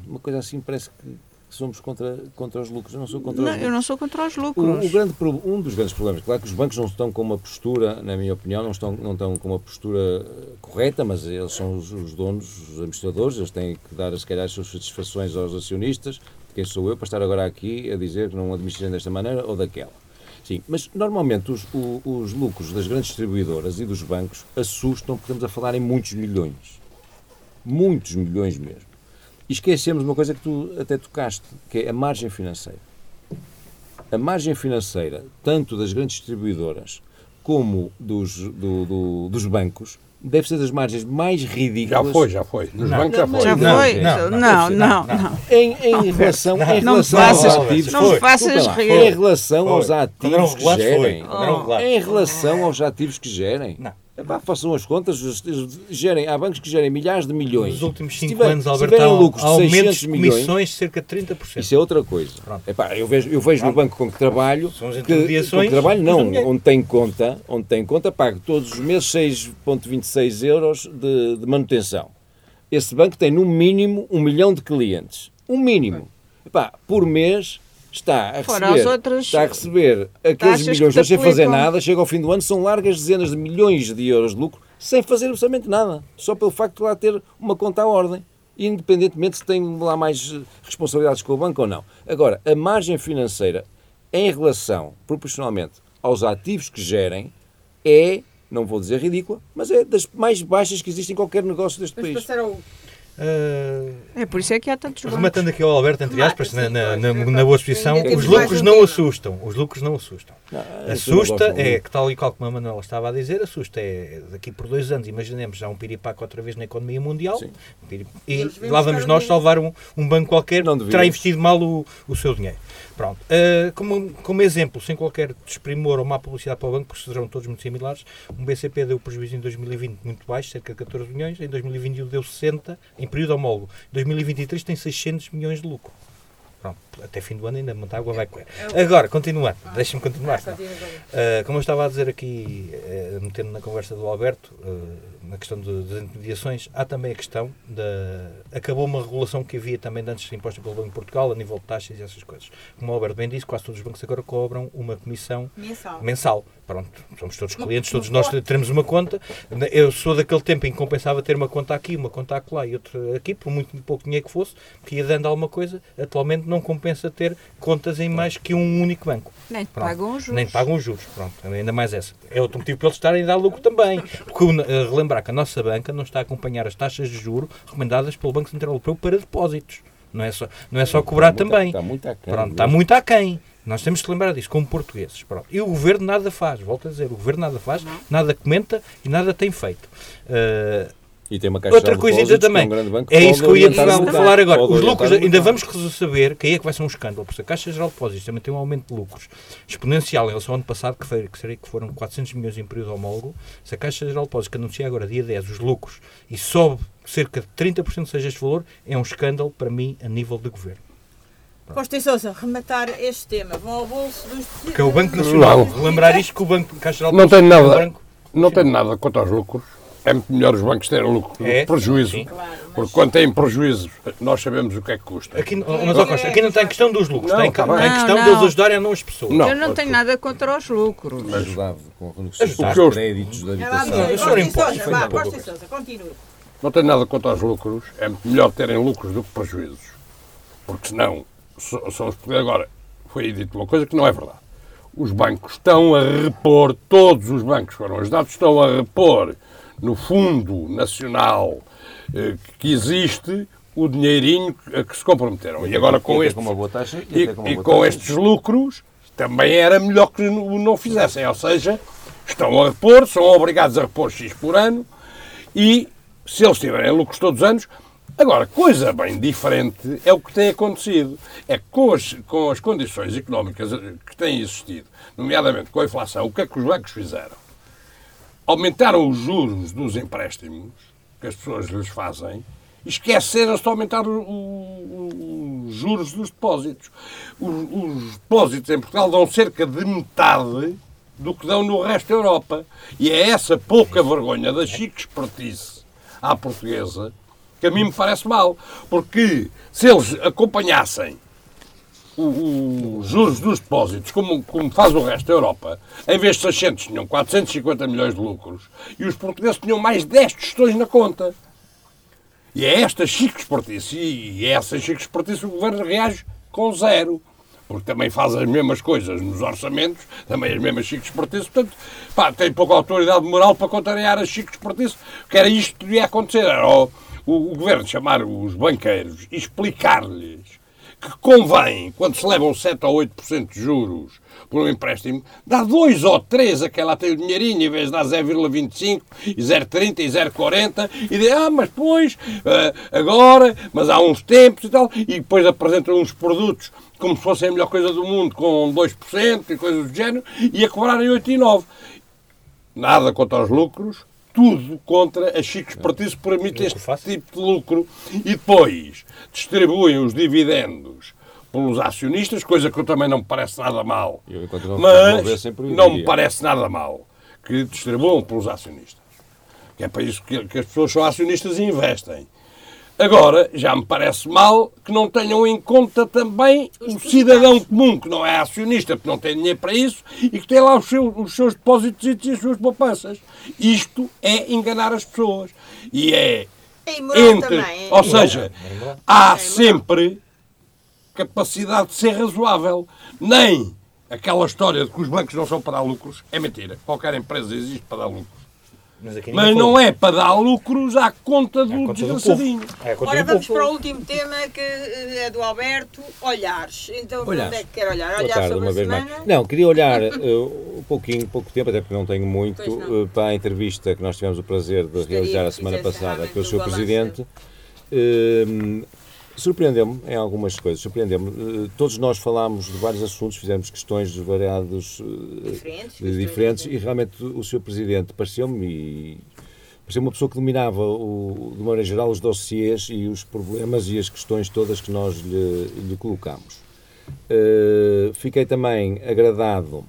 uma coisa assim, parece que somos contra, contra os lucros. Eu não sou contra Não, os eu lucros. não sou contra os lucros. o grande, um dos grandes problemas, claro que os bancos não estão com uma postura, na minha opinião, não estão, não estão com uma postura eh, correta, mas eles são os, os donos, os administradores, eles têm que dar, se calhar, as suas satisfações aos acionistas, quem sou eu para estar agora aqui a dizer que não administram desta maneira ou daquela. Sim, mas normalmente os, o- os lucros das grandes distribuidoras e dos bancos assustam porque estamos a falar em muitos milhões. Muitos milhões mesmo. E esquecemos uma coisa que tu até tocaste, que é a margem financeira. A margem financeira, tanto das grandes distribuidoras como dos, do- do- dos bancos, deve ser das margens mais Já ridículas foi, já foi. Nos Não. bancos já foi. Já Não, foi? não, Não, não, não, não, não. em, em relação, em faças- aos ativos. não me faças rir. Em relação aos ativos que gerem. Em relação aos ativos que gerem. Não. Epá, façam as contas, gerem, há bancos que gerem milhares de milhões. Nos últimos Se 5 tiver- anos, Alberto, há lucros de aumentos 600 de milhões, comissões de cerca de 30%. isso é outra coisa. Epá, eu vejo, eu vejo no banco com que trabalho, São as que, com intermediações que trabalho não, onde tem conta, onde tem conta, pago todos os meses 6,26 euros de, de manutenção. Esse banco tem no mínimo um milhão de clientes. Um mínimo. Epá, por mês está a receber, as outras está a receber aqueles milhões te sem fazer nada, chega ao fim do ano, são largas dezenas de milhões de euros de lucro, sem fazer absolutamente nada. Só pelo facto de lá ter uma conta à ordem. Independentemente se tem lá mais eh, responsabilidades com o banco ou não. Agora, a margem financeira em relação, proporcionalmente, aos ativos que gerem, é, não vou dizer ridícula, mas é das mais baixas que existem em qualquer negócio deste Vamos país. Uh, É por isso é que há tantos bancos. rematando aqui ao Alberto, entre aspas, na, na, na, é na boa exposição, os lucros não assustam. Os lucros não assustam. Assusta é, que tal e qual como a Manuela estava a dizer, assusta é daqui por dois anos, imaginemos já um piripaco outra vez na economia mundial Sim. e lá vamos nós salvar um, um banco qualquer que terá investido mal o, o seu dinheiro. Pronto. Uh, como, como exemplo, sem qualquer desprimor ou má publicidade para o banco, porque serão todos muito similares, um BCP deu prejuízo em 2020 muito baixo, cerca de 14 milhões, em 2021 deu 60, em período homólogo. Em 2023 tem 600 milhões de lucro. Pronto, até fim do ano ainda muita água vai correr. Agora, continuando, deixa-me continuar. senão. Uh, como eu estava a dizer aqui, uh, metendo na conversa do Alberto, uh, na questão de- das intermediações, há também a questão da. Acabou uma regulação que havia também de antes imposta pelo Banco de Portugal, a nível de taxas e essas coisas. Como o Alberto bem disse, quase todos os bancos agora cobram uma comissão Mensal. mensal. Pronto, somos todos clientes, todos nós teremos uma conta. Eu sou daquele tempo em que compensava ter uma conta aqui, uma conta acolá e outra aqui, por muito pouco dinheiro que fosse, que ia dando alguma coisa. Atualmente não compensa ter contas em mais que um único banco. Nem Pronto. pagam os juros. Nem pagam os juros, pronto, ainda mais essa. É outro motivo para eles estarem a dar lucro também. Porque eh, relembrar que a nossa banca não está a acompanhar as taxas de juro recomendadas pelo Banco Central Europeu para depósitos. Não é só, não é só cobrar Está muito- também. Está muito aquém. Pronto, está muito aquém. Nós temos que lembrar disso, como portugueses. Pronto. E o governo nada faz, volto a dizer, o governo nada faz, nada comenta e nada tem feito. Uh, E tem uma caixa outra de coisa ainda depósitos, que também. é um grande banco, É isso que eu ia falar, agora. Os lucros, ainda vamos saber que aí é que vai ser um escândalo, porque a Caixa Geral de Depósitos também tem um aumento de lucros exponencial em relação ao ano passado, que, foi, que, seria, que foram 400 milhões em período homólogo. Se a Caixa Geral de Depósitos, que anuncia agora dia 10 os lucros e sobe cerca de 30% seja este valor, é um escândalo para mim a nível de governo. Costa e Sousa, rematar este tema. Vão ao bolso dos. Que é o Banco Nacional. Não. Lembrar isto que o Banco Caixa Geral de Não Depósitos tem é um nada. banco- Não tenho nada contra os lucros. É muito melhor os bancos terem lucro do É? que prejuízo. Sim. Claro, mas- Porque quando têm prejuízo, nós sabemos o que é que custa. Aqui, mas, ó Costa, aqui não tem questão dos lucros, Não, tem, tá tem questão Não, deles ajudarem a não as pessoas. Não. Eu não tenho nada contra os lucros. Ajudava com dos eu- créditos da É lá, habitação. Não, tenho nada contra os lucros. É muito melhor terem lucros do que prejuízos. Porque senão, são os Agora, foi aí dito uma coisa que não é verdade. Os bancos estão a repor, todos os bancos foram ajudados, estão a repor no Fundo Nacional eh, que existe o dinheirinho a que se comprometeram. E agora com estes, taxa. e, e com estes lucros também era melhor que não fizessem. Ou seja, estão a repor, são obrigados a repor X por ano e se eles tiverem lucros todos os anos. Agora, coisa bem diferente é o que tem acontecido. É que com as, com as condições económicas que têm existido, nomeadamente com a inflação, o que é que os bancos fizeram? Aumentaram os juros dos empréstimos que as pessoas lhes fazem esqueceram-se de aumentar os juros dos depósitos. Os, os depósitos em Portugal dão cerca de metade do que dão no resto da Europa. E é essa pouca vergonha da chique expertise à portuguesa que a mim me parece mal. Porque se eles acompanhassem os juros dos depósitos, como, como faz o resto da Europa, em vez de 600 tinham 450 milhões de lucros e os portugueses tinham mais 10 tostões na conta. E é esta chique expertise, e é essa chique expertise que o governo reage com zero. Porque também faz as mesmas coisas nos orçamentos, também as mesmas chiques expertise, portanto, pá, tem pouca autoridade moral para contrariar as chiques expertise, que era isto que devia acontecer, era o, o, o governo chamar os banqueiros e explicar-lhes que convém, quando se levam 7 ou 8% de juros por um empréstimo, dá 2 ou 3 a quem lá tem o dinheirinho, em vez de dar 0,25 e 0,30 e 0,40, e diz, ah, mas depois, ah, agora, mas há uns tempos e tal, e depois apresentam uns produtos como se fossem a melhor coisa do mundo, com 2% e coisas do género, e a cobrarem 8 e 9. Nada contra os lucros, tudo contra a chique expertise que permite este tipo de lucro. E depois distribuem os dividendos pelos acionistas, coisa que eu também não me parece nada mal. Eu, não Mas não me parece nada mal que distribuam pelos acionistas. Que é para isso que, que as pessoas são acionistas e investem. Agora, já me parece mal que não tenham em conta também o cidadão comum, que não é acionista, que não tem dinheiro para isso, e que tem lá os seus, os seus depósitos e as suas poupanças. Isto é enganar as pessoas. E é É imoral entre. também. é Ou seja, há sempre capacidade de ser razoável. Nem aquela história de que os bancos não são para dar lucros é mentira. Qualquer empresa existe para dar lucros. Mas, aqui Mas não é para dar lucros à conta do É conta do desgraçadinho. É Ora, vamos povo. para o último tema que eh, é do Alberto, olhares. Então, Olhares. onde é que quer olhar? Olhar tarde, sobre uma a vez semana? mais. Não, queria olhar eh, um pouquinho, pouco tempo, até porque não tenho muito, não. eh, para a entrevista que nós tivemos o prazer de Gostaria realizar a semana passada com o Sr. Presidente. Eh, Surpreendeu-me em algumas coisas, surpreendeu-me. Eh, Todos nós falámos de vários assuntos, fizemos questões de variados eh, Diferentes, diferentes e realmente o Sr. Presidente pareceu-me pareceu uma pessoa que dominava o, de maneira geral os dossiês e os problemas e as questões todas que nós lhe, lhe colocamos. Eh, fiquei também agradado,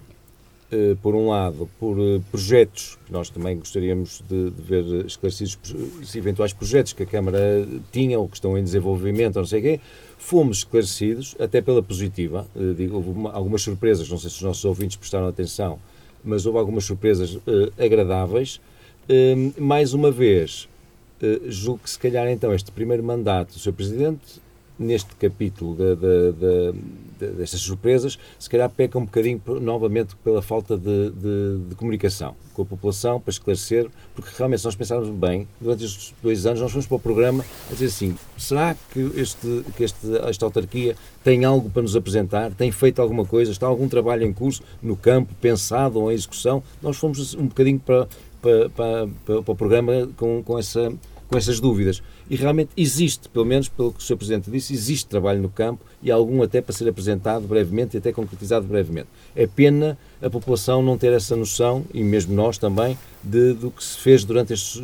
por um lado, por eh, projetos que nós também gostaríamos de, de ver esclarecidos, os eventuais projetos que a Câmara tinha ou que estão em desenvolvimento, ou não sei o quê, fomos esclarecidos, até pela positiva. Eh, digo, houve uma- algumas surpresas, não sei se os nossos ouvintes prestaram atenção, mas houve algumas surpresas eh, agradáveis. Eh, mais uma vez, eh, julgo que se calhar então este primeiro mandato do Sr. Presidente, neste capítulo da- destas surpresas, se calhar peca um bocadinho novamente pela falta de, de- de comunicação com a população para esclarecer, porque realmente se nós pensarmos bem, durante estes dois anos nós fomos para o programa a dizer assim, será que, este, que este, esta autarquia tem algo para nos apresentar, tem feito alguma coisa, está algum trabalho em curso no campo, pensado ou em execução? Nós fomos um bocadinho para, para, para, para o programa com, com essa com essas dúvidas. E realmente existe, pelo menos pelo que o Sr. Presidente disse, existe trabalho no campo e algum até para ser apresentado brevemente e até concretizado brevemente. É pena a população não ter essa noção, e mesmo nós também, de, do que se fez durante estes,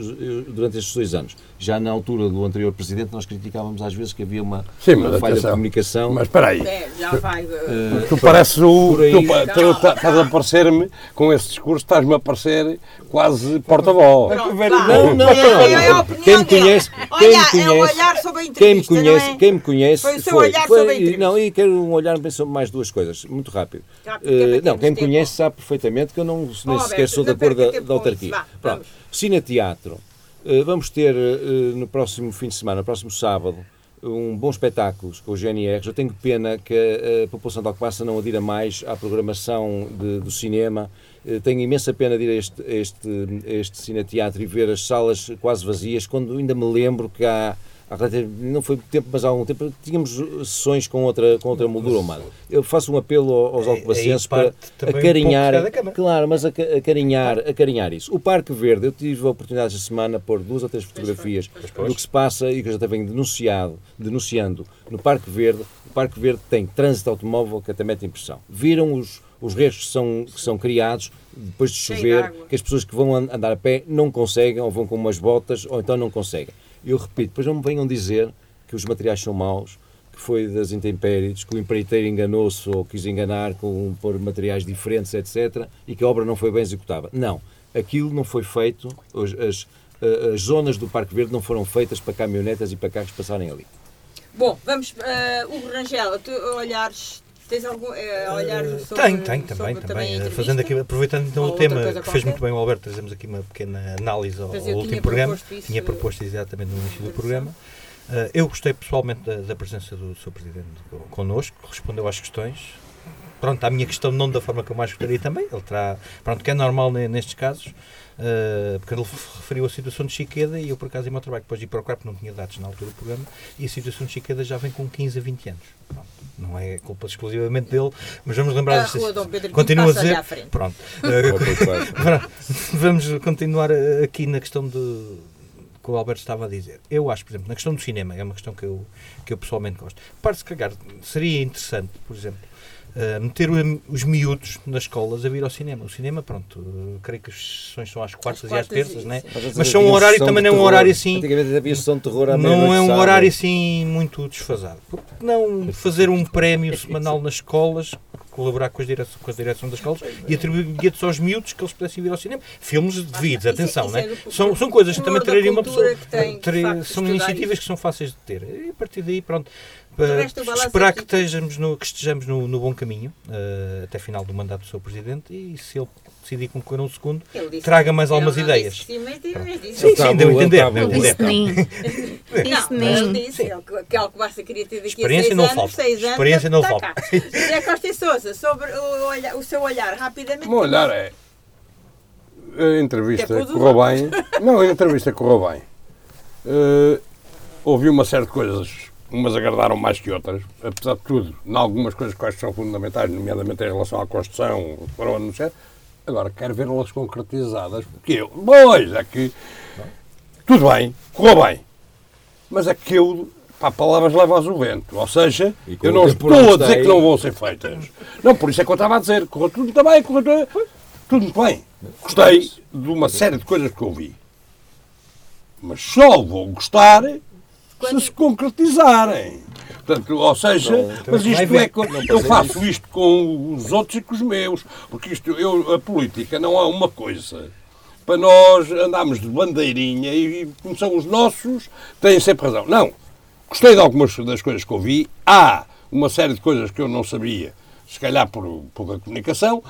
durante estes dois anos. Já na altura do anterior Presidente, nós criticávamos às vezes que havia uma, Sim, uma falha de atenção. comunicação. Mas espera aí. É, já vai. eh, Tu pareces o. aí- Tu, tá- estás a parecer-me, com esse discurso, estás-me a parecer quase porta-voz. Não, vá. não, não, É, não, é a não. opinião Quem me conhece- quem me Olha, é conhece- olhar sobre a Quem me entrevista, conhece, é? quem me conhece Foi o seu foi, olhar foi- sobre a entrevista. não e quero um olhar sobre mais duas coisas, muito rápido. Eh, não, quem me tempo. conhece sabe perfeitamente que eu não nem Alberto, sequer sou da cor da, da autarquia. isso. Vá, Pronto. Cine Teatro. Eh, vamos ter eh, no próximo fim de semana, no próximo sábado, um bom espetáculo com o GNR. Eu tenho pena que a, população de Alcobaça não adira mais à programação de- do cinema. Eh, Tenho imensa pena de ir a este, este, este cineteatro e ver as salas quase vazias, quando ainda me lembro que há, não foi muito tempo, mas há algum tempo, tínhamos sessões com outra, com outra moldura humana. Eu faço um apelo aos aí alcobacenses para também um acarinhar, Câmara. claro, mas aca- acarinhar, acarinhar isso. O Parque Verde, eu tive a oportunidade esta semana de pôr duas ou três fotografias do que se passa e que eu já tenho denunciado, denunciando no Parque Verde. O Parque Verde tem trânsito automóvel que até mete impressão. Viram os, os restos que são, que são criados depois de chover, que as pessoas que vão an- andar a pé não conseguem, ou vão com umas botas, ou então não conseguem. Eu repito, depois não me venham dizer que os materiais são maus, que foi das intempéries, que o empreiteiro enganou-se ou quis enganar com pôr materiais diferentes, etc., e que a obra não foi bem executada. Não. Aquilo não foi feito, as, as, as zonas do Parque Verde não foram feitas para caminhonetas e para carros passarem ali. Bom, vamos. Uh, Rangel, tu olhares. Tens algum eh, olhar sobre. Tenho, tenho sobre também, também. entrevista? Fazendo aqui, aproveitando então o tema que fez qualquer? muito bem o Alberto, trazemos aqui uma pequena análise ao, ao último programa. isso, tinha eh, proposto exatamente no início do programa. Uh, eu gostei pessoalmente da, da presença do Sr. Presidente co- connosco, respondeu às questões. Pronto, à minha questão não da forma que eu mais gostaria também, ele terá, pronto, que é normal ne- nestes casos, uh, porque ele referiu a situação de Chiqueda e eu por acaso em meu trabalho depois de ir procurar porque não tinha dados na altura do programa e a situação de Chiqueda já vem com 15 a 20 anos. Pronto, não é culpa exclusivamente dele, mas vamos lembrar A desta- rua Dom Pedro V Continua a dizer, pronto. Uh, Pronto, Vamos continuar eh, aqui na questão de que o Alberto estava a dizer. Eu acho, por exemplo, na questão do cinema, é uma questão que eu, que eu pessoalmente gosto. Para se cagar, seria interessante, por exemplo, eh, meter os miúdos nas escolas a vir ao cinema. O cinema, pronto, eh, creio que as sessões são às quartas, e às quartas e- terças, né? Mas são um horário também não é um horário assim. Antigamente havia sessão de terror à Não é um sábado. horário assim muito desfasado. Por que não fazer um prémio semanal nas escolas, colaborar com, as direção, com a direção das escolas e atribuir bilhetes aos miúdos que eles pudessem vir ao cinema? Filmes devidos, é- atenção, isso é né? são, são coisas que também trariam uma pessoa. que tem, facto, são iniciativas isso. que são fáceis de ter. E a partir daí, pronto. Para balanço esperar é que estejamos no, que estejamos no, no bom caminho eh, até final do mandato do seu Presidente e se ele decidir concorrer um segundo, traga mais algumas não ideias. sim, mas disse- Sim, Ele sim, deu a entender. entender. Disse nem. Não, Disse que- algo basta queria ter daqui Experiência a seis não anos, falta. seis anos, Experiência não tá falta. José Costa e Sousa, sobre o, olha- o seu olhar, rapidamente. O meu olhar é. a entrevista é correu bem. Não, a entrevista correu bem. Eh, ouvi uma série de coisas, umas agradaram mais que outras, apesar de tudo, em algumas coisas que acho que são fundamentais, nomeadamente em relação à Constituição, foram anunciar. Agora, quero vê-las concretizadas, porque eu, pois, é que tudo bem, correu bem, mas é que eu, pá, palavras levam ao vento, ou seja, eu o não estou a dizer está que não aí. vão ser feitas. Não, por isso é que eu estava a dizer, correu tudo muito bem, correu tudo, tudo muito bem. Gostei de uma série de coisas que ouvi. Mas só vou gostar se se concretizarem. Portanto, ou seja, mas vai isto é. Eu faço isto com os outros e com os meus. Porque isto, eu, a política não é uma coisa para nós andarmos de bandeirinha e, como são os nossos, têm sempre razão. Não. Gostei de algumas das coisas que ouvi. Há uma série de coisas que eu não sabia, se calhar por pouca comunicação.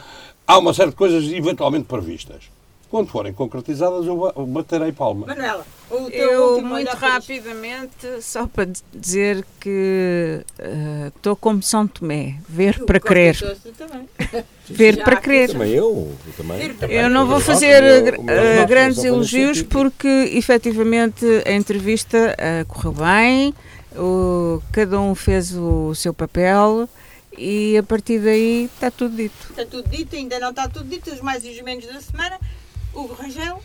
Há uma série de coisas eventualmente previstas. Quando forem concretizadas, eu ba- baterei palma. Manuela, o teu Eu, último muito olhar para isto. rapidamente, só para dizer que eh, estou como São Tomé, ver Tu, para crer. Ver Já para crer. Também eu, eu também. Eu não vou fazer eh, voto grandes elogios sentido. porque efetivamente a entrevista eh, correu bem, o- cada um fez o seu papel e a partir daí está tudo dito. Está tudo dito, ainda não está tudo dito, os mais e os menos da semana. Hugo Rangel,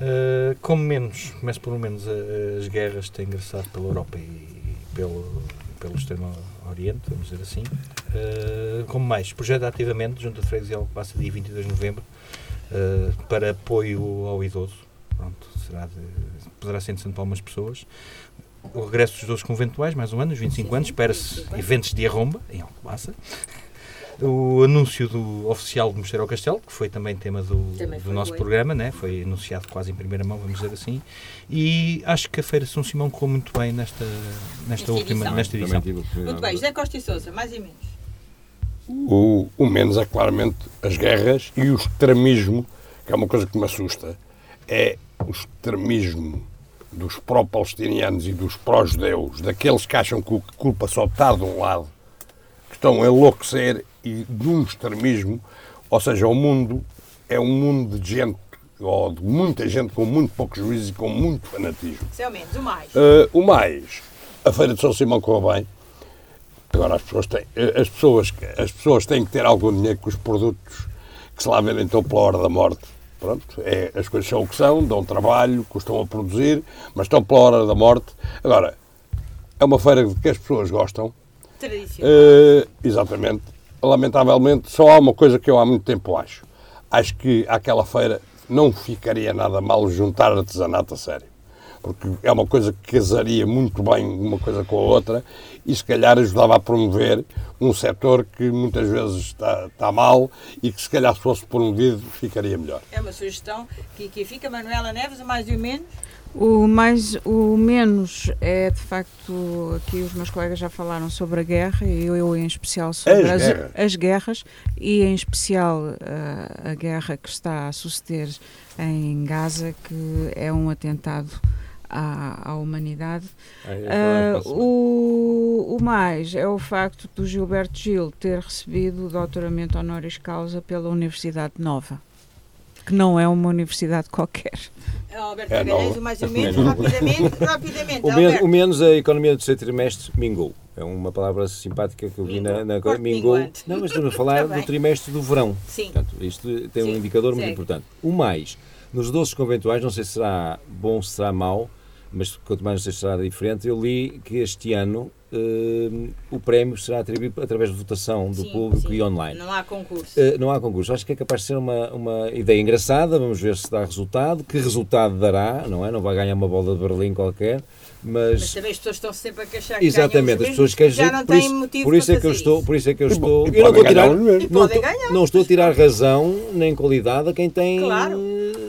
Uh, como menos, mas pelo menos uh, as guerras têm ingressado pela Europa e pelo, pelo Extremo Oriente, vamos dizer assim. Uh, como mais, projeto ativamente, junto a Freguesia Alcobaça, dia 22 de novembro, uh, para apoio ao idoso. Pronto, será de- poderá ser interessante para algumas pessoas. O regresso dos doces conventuais, mais um ano, os 25 anos, espera-se eventos de arromba, em Alcobaça. O anúncio do oficial do Mosteiro ao Castelo, que foi também tema do, Também do nosso foi. programa, né? foi anunciado quase em primeira mão, vamos dizer assim. E acho que a Feira São Simão correu muito bem nesta, nesta, Nesta última edição. nesta edição. muito bem. José Costa e Sousa, mais e menos. O, o menos é claramente as guerras e o extremismo, que é uma coisa que me assusta, é o extremismo dos pró-palestinianos e dos pró-judeus, daqueles que acham que a culpa só está de um lado, estão a enlouquecer e de um extremismo, ou seja, o mundo é um mundo de gente, ou de muita gente com muito pouco juízo e com muito fanatismo. Seu menos, o mais. Uh, o mais, a Feira de São Simão correu bem. Agora as pessoas têm, eh, as pessoas, as pessoas têm que ter algum dinheiro com os produtos que se lá vendem então pela hora da morte. Pronto, é, as coisas são o que são, dão trabalho, custam a produzir, mas estão pela hora da morte. Agora, é uma feira que as pessoas gostam. Tradicional. Eh, exatamente. Lamentavelmente, só há uma coisa que eu há muito tempo acho. Acho que àquela feira não ficaria nada mal juntar artesanato a sério. Porque é uma coisa que casaria muito bem uma coisa com a outra e se calhar ajudava a promover um setor que muitas vezes está, está mal e que se calhar se fosse promovido ficaria melhor. É uma sugestão que aqui fica. Manuela Neves, mais e o menos. O mais, o menos é de facto, aqui os meus colegas já falaram sobre a guerra e eu, eu em especial sobre As as, guerras. as guerras e em especial ah, a guerra que está a suceder em Gaza, que é um atentado à, à humanidade. A semana. o, o mais é o facto do Gilberto Gil ter recebido o doutoramento honoris causa pela Universidade Nova, que não é uma universidade qualquer. Alberto É Magalhães, o mais e o menos. É. Rapidamente, rapidamente. O, men o menos a economia do terceiro trimestre mingou. É uma palavra simpática que eu vi na, na mingou. minguante. Não, mas estamos a falar bem. do trimestre do verão. Sim. Portanto, isto tem um Sim, indicador muito segue. importante. O mais, nos doces conventuais, não sei se será bom, se será mau, mas quanto mais não sei se será diferente, eu li que este ano eh, o prémio será atribuído através de votação do Sim, público sim. e online. Não há concurso. Uh, não há concurso. Acho que é capaz de ser uma, uma ideia engraçada. Vamos ver se dá resultado. Que resultado dará, não é? Não vai ganhar uma bola de Berlim qualquer. Mas Mas. também as pessoas estão sempre a queixar que Exatamente, as pessoas querem já não por têm isso, motivo por isso para é que eu estou, por isso é que eu E estou, eu não estou a tirar, não, ganhar. não estou a tirar razão nem qualidade a quem tem Claro.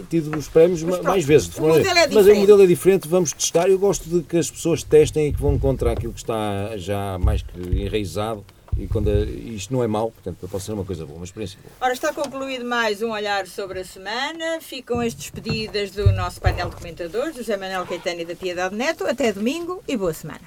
tido os prémios Mas mais vezes. o modelo é mas o modelo é diferente, vamos testar. Eu gosto de que as pessoas testem e que vão encontrar aquilo que está já mais que enraizado e quando a- isto não é mau, portanto pode ser uma coisa boa, uma experiência boa. Ora, está concluído mais um olhar sobre a semana. Ficam as despedidas do nosso painel de comentadores, do José Manuel Caetano e da Piedade Neto. Até domingo e boa semana.